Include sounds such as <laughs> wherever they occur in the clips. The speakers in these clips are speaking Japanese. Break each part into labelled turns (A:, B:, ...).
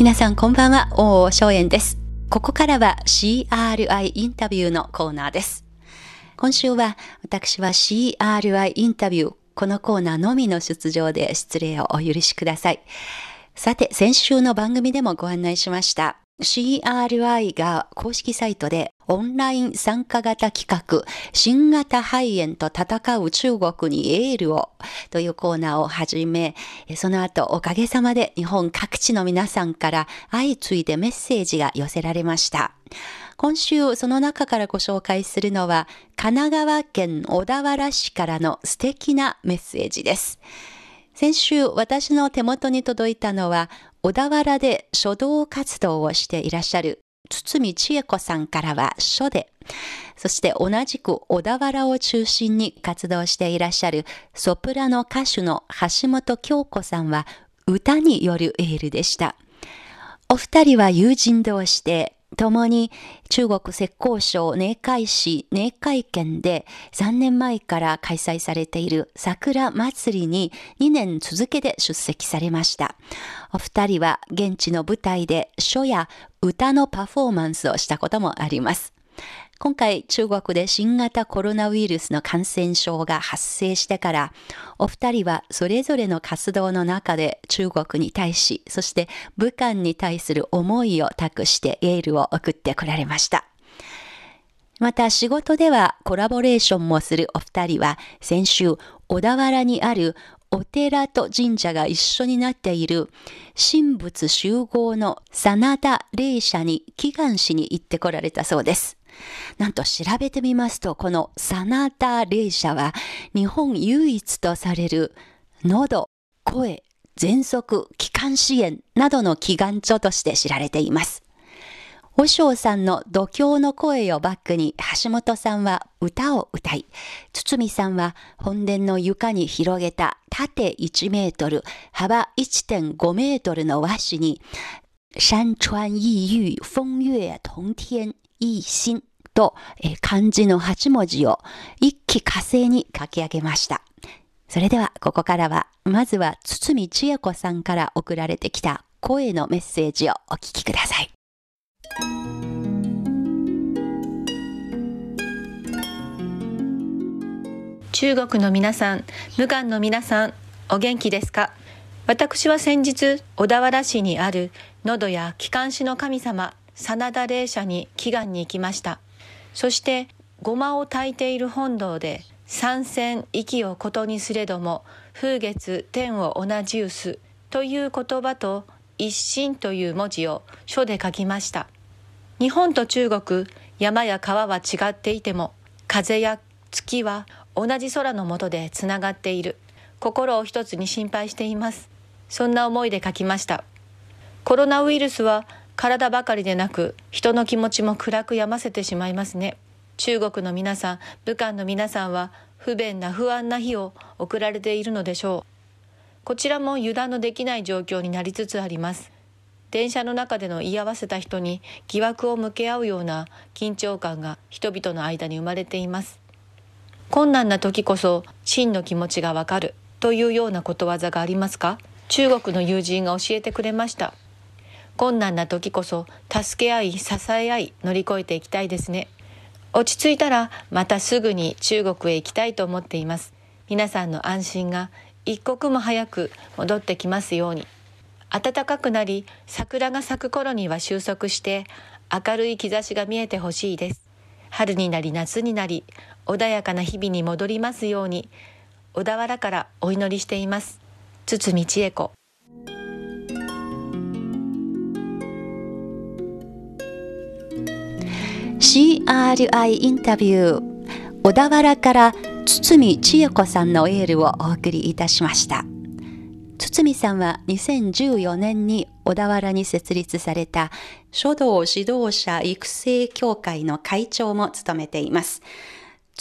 A: 皆さんこんばんは、大正円です。ここからは CRI インタビューのコーナーです。今週は私は CRI インタビュー、このコーナーのみの出場で失礼をお許しください。さて、先週の番組でもご案内しました。CRI が公式サイトでオンライン参加型企画新型肺炎と戦う中国にエールをというコーナーを始め、その後おかげさまで日本各地の皆さんから相次いでメッセージが寄せられました。今週その中からご紹介するのは神奈川県小田原市からの素敵なメッセージです。先週私の手元に届いたのは小田原で書道活動をしていらっしゃる堤千恵子さんからは書で、そして同じく小田原を中心に活動していらっしゃるソプラノ歌手の橋本京子さんは歌によるエールでした。お二人は友人同士で共に中国浙江省寧海市寧海県で3年前から開催されている桜祭りに2年続けて出席されました。お二人は現地の舞台で書や歌のパフォーマンスをしたこともあります。今回中国で新型コロナウイルスの感染症が発生してから、お二人はそれぞれの活動の中で中国に対し、そして武漢に対する思いを託してエールを送ってこられました。また仕事ではコラボレーションもするお二人は先週小田原にあるお寺と神社が一緒になっている神仏集合の真田霊社に祈願しに行ってこられたそうです。なんと調べてみますと、この真田霊社は日本唯一とされる喉、声、喘息、気管支炎などの祈願所として知られています。和尚さんの度胸の声をバックに橋本さんは歌を歌い、堤さんは本殿の床に広げた縦1メートル、幅1.5メートルの和紙に、山川異域、風月同天、一心とえ漢字の8文字を一気火星に書き上げました。それではここからは、まずは堤千恵子さんから送られてきた声のメッセージをお聞きください。
B: 中国の皆さん、武漢の皆さん、お元気ですか？私は先日、小田原市にある喉や気管支の神様、真田霊社に祈願に行きました。そして、ごまを炊いている本堂で、三線息をことにすれども、風月天を同じうすという言葉と一心という文字を書で書きました。日本と中国、山や川は違っていても、風や月は同じ空の下でつながっている。心を一つに心配しています。そんな思いで書きました。コロナウイルスは体ばかりでなく人の気持ちも暗く病ませてしまいますね。中国の皆さん、武漢の皆さんは不便な不安な日を送られているのでしょう。こちらも油断のできない状況になりつつあります。電車の中での言い合わせた人に疑惑を向け合うような緊張感が人々の間に生まれています。困難な時こそ真の気持ちがわかるというようなことわざがありますか？中国の友人が教えてくれました。困難な時こそ助け合い支え合い乗り越えていきたいですね。落ち着いたらまたすぐに中国へ行きたいと思っています。皆さんの安心が一刻も早く戻ってきますように。暖かくなり桜が咲く頃には収束して明るい兆しが見えてほしいです。春になり夏になり穏やかな日々に戻りますように小田原からお祈りしています堤千恵子
A: CRI インタビュー小田原から堤千恵子さんのエールをお送りいたしました堤さんは2014年に小田原に設立された書道指導者育成協会の会長も務めています。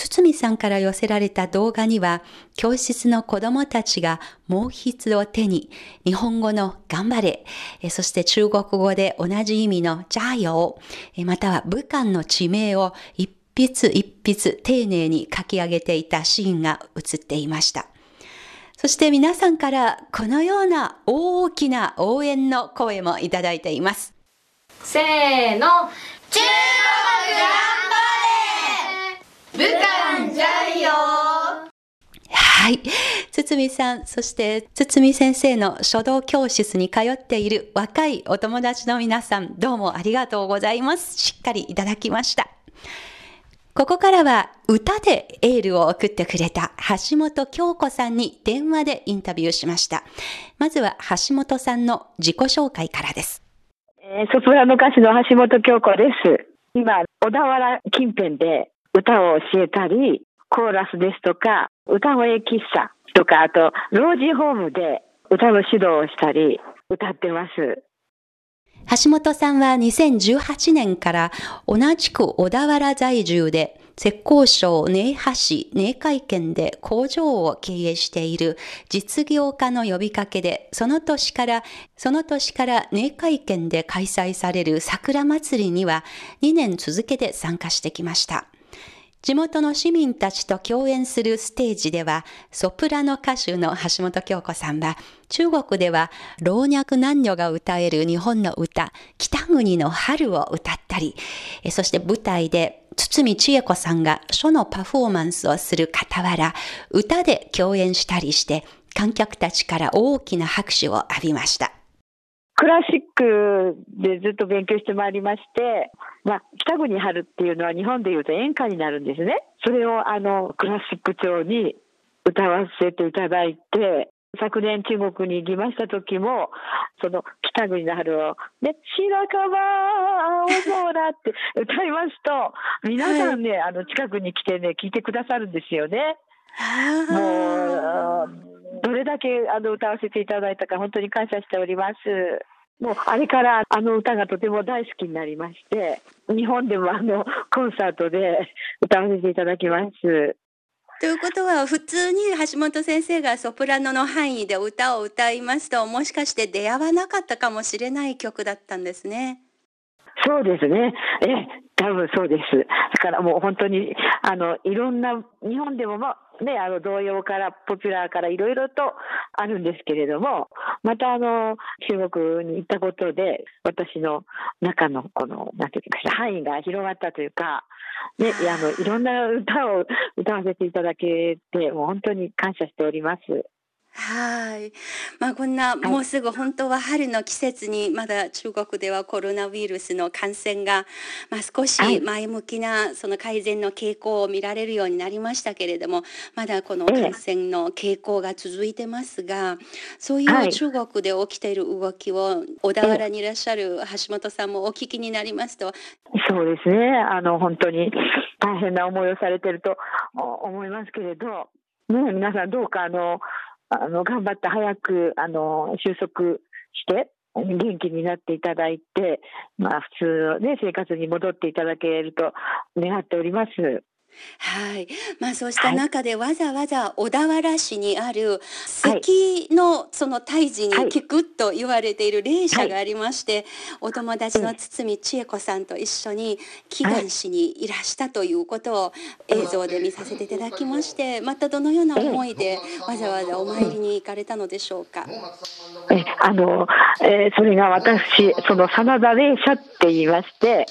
A: 堤さんから寄せられた動画には、教室の子供たちが毛筆を手に、日本語の頑張れ、そして中国語で同じ意味のジャーヨー、または武漢の地名を一筆一筆丁寧に書き上げていたシーンが映っていました。そして皆さんからこのような大きな応援の声もいただいています。
B: せーの。中国頑張れ武漢じゃいよ
A: はい。堤さん、そして堤先生の書道教室に通っている若いお友達の皆さん、どうもありがとうございます。しっかりいただきました。ここからは歌でエールを送ってくれた橋本京子さんに電話でインタビューしました。まずは橋本さんの自己紹介からです。
C: えー、ソプラノ歌手の橋本京子です。今、小田原近辺で歌を教えたり、コーラスですとか、歌声喫茶とか、あと、老人ホームで歌の指導をしたり、歌ってます。
A: 橋本さんは2018年から同じく小田原在住で、浙江省寧波市寧海県で工場を経営している実業家の呼びかけで、その年から、その年から寧海県で開催される桜祭りには2年続けて参加してきました。地元の市民たちと共演するステージでは、ソプラノ歌手の橋本京子さんは、中国では老若男女が歌える日本の歌、北国の春を歌ったり、<laughs> そして舞台で堤千恵子さんが書のパフォーマンスをする傍ら、歌で共演したりして、観客たちから大きな拍手を浴びました。
C: クラシックでずっと勉強してまいりまして、まあ、北国春っていうのは日本でいうと演歌になるんですね。それをあのクラシック調に歌わせていただいて、昨年中国に行きました時も、その北国の春を、ね、白樺青空って歌いますと、皆さんね、はい、あの近くに来てね、聞いてくださるんですよね。もう、どれだけあの歌わせていただいたか本当に感謝しております。もうあれからあの歌がとても大好きになりまして、日本でもあのコンサートで歌わせていただきます。
A: ということは普通に橋本先生がソプラノの範囲で歌を歌いますともしかして出会わなかったかもしれない曲だったんですね。
C: そうですね。え、多分そうです。だからもう本当に、あの、いろんな、日本でもまあ、ね、あの、童謡からポピュラーからいろいろとあるんですけれども、またあの、中国に行ったことで、私の中のこの、なんていうか、範囲が広がったというか、ね、あの、いろんな歌を歌わせていただけて、もう本当に感謝しております。
A: はい。まあこんな、もうすぐ本当は春の季節にまだ中国ではコロナウイルスの感染が、まあ、少し前向きなその改善の傾向を見られるようになりましたけれどもまだこの感染の傾向が続いてますがそういう中国で起きている動きを小田原にいらっしゃる橋本さんもお聞きになりますと。
C: そうですね。あの本当に大変な思いをされてると思いますけれど、ね、皆さんどうかあのあの頑張って早くあの収束して元気になっていただいて、まあ、普通の、ね、生活に戻っていただけると願っております。
A: はい。まあそうした中でわざわざ小田原市にある関のその胎児に聞くと言われている霊社がありまして、お友達の堤千恵子さんと一緒に祈願しにいらしたということを映像で見させていただきまして、またどのような思いでわざわざお参りに行かれたのでしょうか？
C: えあの、えー、それが私、その真田霊社って言いまして、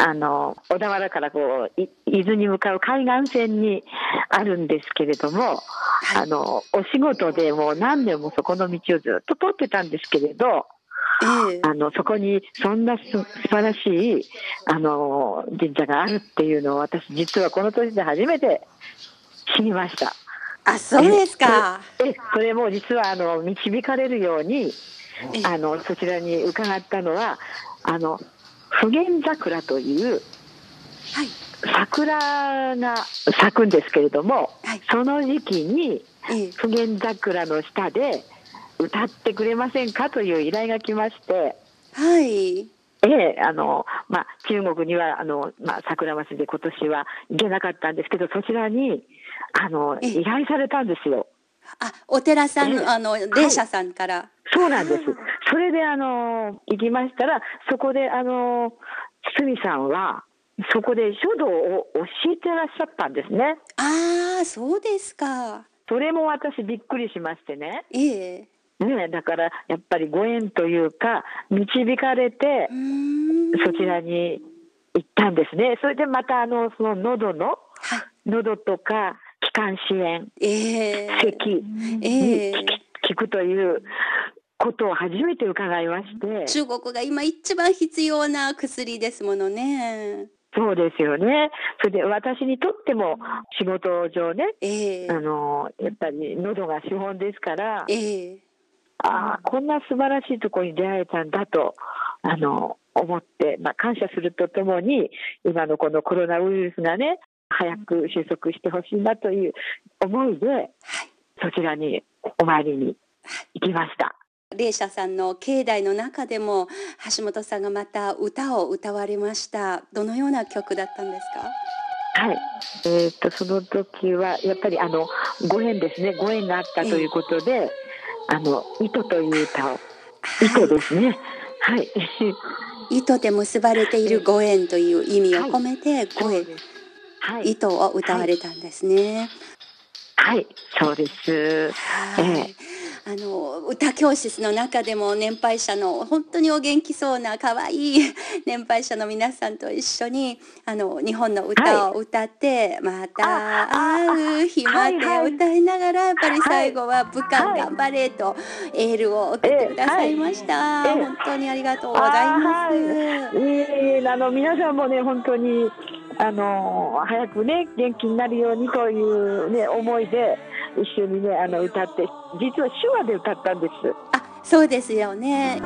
C: あの小田原からこう伊豆に向かう海岸線にあるんですけれども、あのお仕事でもう何年もそこの道をずっと通ってたんですけれど、えあのそこにそんなす素晴らしいあの神社があるっていうのを私実はこの年で初めて知りました。
A: あそうですか。
C: えそれも実はあの導かれるようにあのそちらに伺ったのはあの普賢桜という、はい、桜が咲くんですけれども、はい、その時期に普賢桜の下で歌ってくれませんかという依頼が来まして、
A: はい、え
C: えあのまあ、中国にはあの、まあ、桜祭りで今年は行けなかったんですけどそちらにあの依頼されたんですよ。
A: あお寺さん、あの霊社さんから、はい、
C: そうなんです。それであの行きましたらそこであの堤さんはそこで書道を教えてらっしゃったんですね。
A: ああ、そうですか。
C: それも私びっくりしましてね。
D: ええ
C: ね、だからやっぱりご縁というか導かれてそちらに行ったんですね。それでまたあのその喉の、
D: はい
C: 喉とか気管支炎、
D: ええ
C: 咳
D: ええ
C: に効くということを初めて伺いまして、
D: 中国が今一番必要な薬ですものね。
C: そうですよね。それで私にとっても仕事上ね、
D: ええ
C: あのやっぱり喉が資本ですから、
D: ええ
C: ああこんな素晴らしいところに出会えたんだとあの思って、まあ、感謝するとともに今のこのコロナウイルスがね早く収束してほしいなという思いでそちらにお参りに行きました。
D: 霊社さんの境内の中でも橋本さんがまた歌を歌われました。どのような曲だったんですか？
C: はい、えー、とその時はやっぱりあのご縁ですね。ご縁があったということで「あの糸」という歌を「糸」ですね。はい。<laughs>
D: 糸で結ばれているご縁という意味を込めてご縁、
C: はい。
D: 糸を歌われたんですね。
C: はい。そうです。
D: はい。
C: ええ
D: あの歌教室の中でも年配者の本当にお元気そうな可愛い <laughs> 年配者の皆さんと一緒にあの日本の歌を歌って、また会う日まで
C: はいはい
D: 歌いながらやっぱり最後は部下
C: はい
D: 頑張れとエールを送ってくださいました。
C: ええはい
D: 本当にありがとうございます。
C: えいえあの皆さんもね本当にあの早くね元気になるようにというね思いで一緒にねあの歌って実は手話で歌ったんです。
D: あ、そうですよね。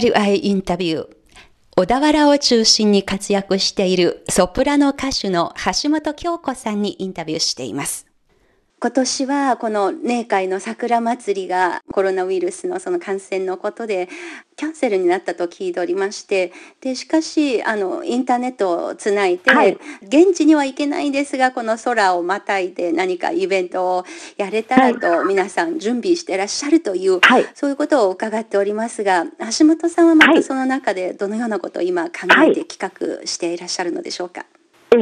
D: RI インタビュー。小田原を中心に活躍しているソプラノ歌手の橋本京子さんにインタビューしています。今年はこの寧海の桜祭りがコロナウイルスのその感染のことでキャンセルになったと聞いておりましてでしかしあのインターネットをつないで、
C: はい。
D: 現地には行けないんですがこの空をまたいで何かイベントをやれたらと皆さん準備してらっしゃるという、
C: はい。
D: そういうことを伺っておりますが橋本さんはま
C: はい。
D: たその中でどのようなことを今考えて企画していらっしゃるのでしょうか？
C: え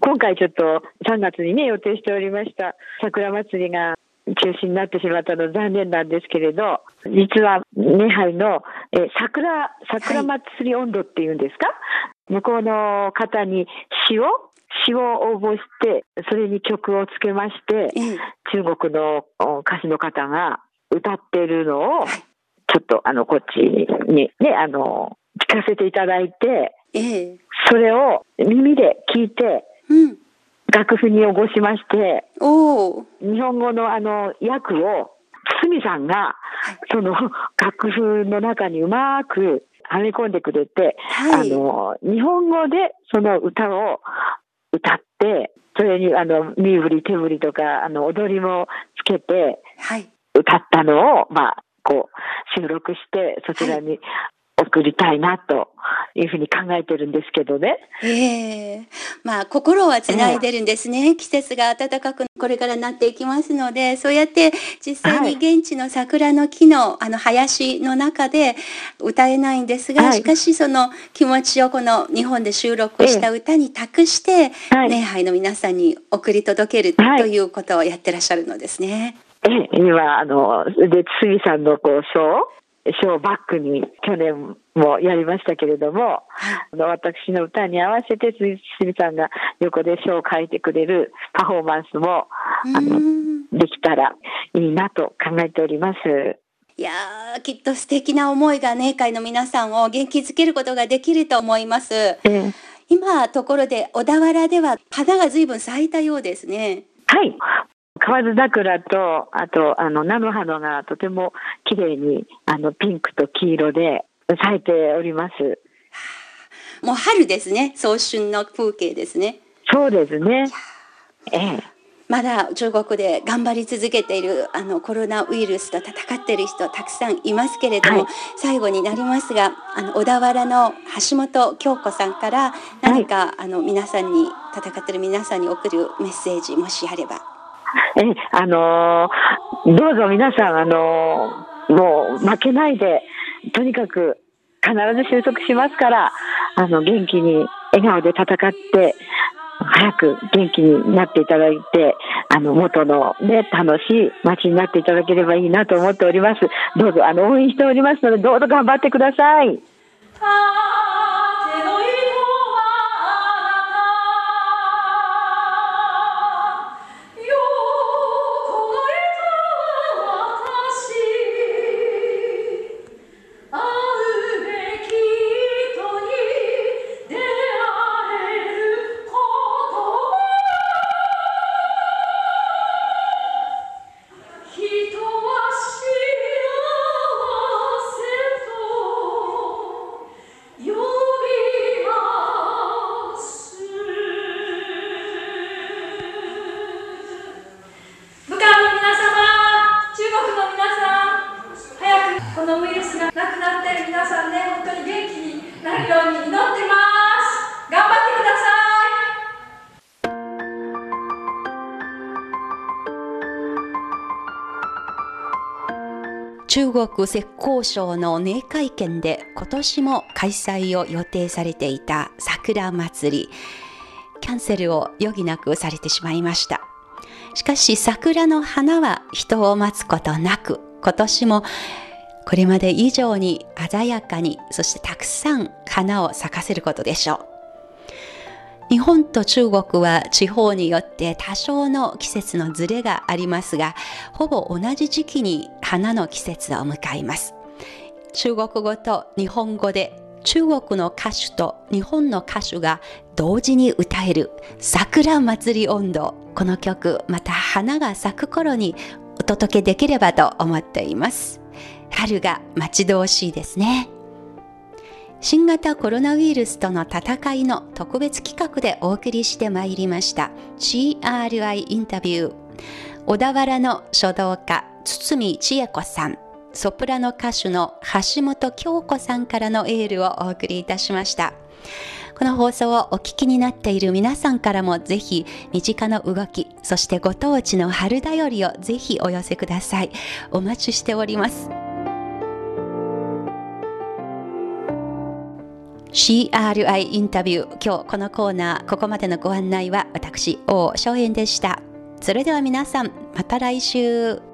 C: 今回ちょっと3月にね予定しておりました桜祭りが中止になってしまったの残念なんですけれど実はネハイのえ桜桜祭り温度っていうんですか、向こうの方に詩を詩を応募してそれに曲をつけまして
D: ええ。
C: 中国のお歌手の方が歌ってるのをちょっとあのこっちにねあの聞かせていただいて
D: ええ。
C: それを耳で聞いて
D: うん、
C: 楽譜に起こしまして日本語のあの訳を堤さんがその楽譜の中にうまくはめ込んでくれて、
D: はい。
C: あの日本語でその歌を歌ってそれにあの身振り手振りとかあの踊りもつけて
D: はい。
C: 歌ったのを、まあ、こう収録してそちらに送りたいなというふうに考えてるんですけどね。
D: ええ。まあ心はつないでるんですね、季節が暖かくこれからなっていきますのでそうやって実際に現地の桜の木のあの林の中で歌えないんですが、
C: はい。
D: しかしその気持ちをこの日本で収録した歌に託して、
C: はい。
D: 礼拝の皆さんに送り届ける
C: はい
D: とい。うことをやってらっしゃるのですね。
C: ええ今あので堤さんのこう賞賞をバックに去年もやりましたけれども、あの私の歌に合わせて堤さんが横で書を書いてくれるパフォーマンスもあ
D: う
C: の
D: ん
C: できたらいいなと考えております。
D: いやーきっと素敵な思いがね会の皆さんを元気づけることができると思います。
C: ええ
D: 今ところで小田原では花が随分咲いたようですね。
C: はい河津桜とあとあの菜の花がとても綺麗にあのピンクと黄色で咲いております。
A: もう春ですね早春の風景ですね
C: そうですね。ええ。
A: まだ中国で頑張り続けているあのコロナウイルスと戦っている人たくさんいますけれども、
C: はい
A: 最後になりますがあの小田原の橋本京子さんから何か、あの皆さんに戦っている皆さんに送るメッセージもしあれば。<laughs>
C: え、あのーどうぞ皆さん、あのーもう負けないで、とにかく必ず収束しますから、あの、元気に笑顔で戦って、早く元気になっていただいて、あの、元のね、楽しい街になっていただければいいなと思っております。どうぞ、あの、応援しておりますので、どうぞ頑張ってください。
D: るように祈ってます頑張ってください。
A: 中国浙江省の寧海県で今年も開催を予定されていた桜祭り。キャンセルを余儀なくされてしまいました。しかし桜の花は人を待つことなく今年もこれまで以上に鮮やかにそしてたくさん花を咲かせることでしょう。日本と中国は地方によって多少の季節のズレがありますがほぼ同じ時期に花の季節を迎えます。中国語と日本語で中国の歌手と日本の歌手が同時に歌える桜祭り音頭。この曲また花が咲く頃にお届けできればと思っています。春が待ち遠しいですね。新型コロナウイルスとの戦いの特別企画でお送りしてまいりました。CRI インタビュー。小田原の書道家堤千恵子さん。ソプラノ歌手の橋本京子さんからのエールをお送りいたしました。この放送をお聞きになっている皆さんからもぜひ身近な動きそしてご当地の春だよりをぜひお寄せください。お待ちしております。CRI インタビュー今日このコーナーここまでのご案内は私王翔円でした。それでは皆さんまた来週。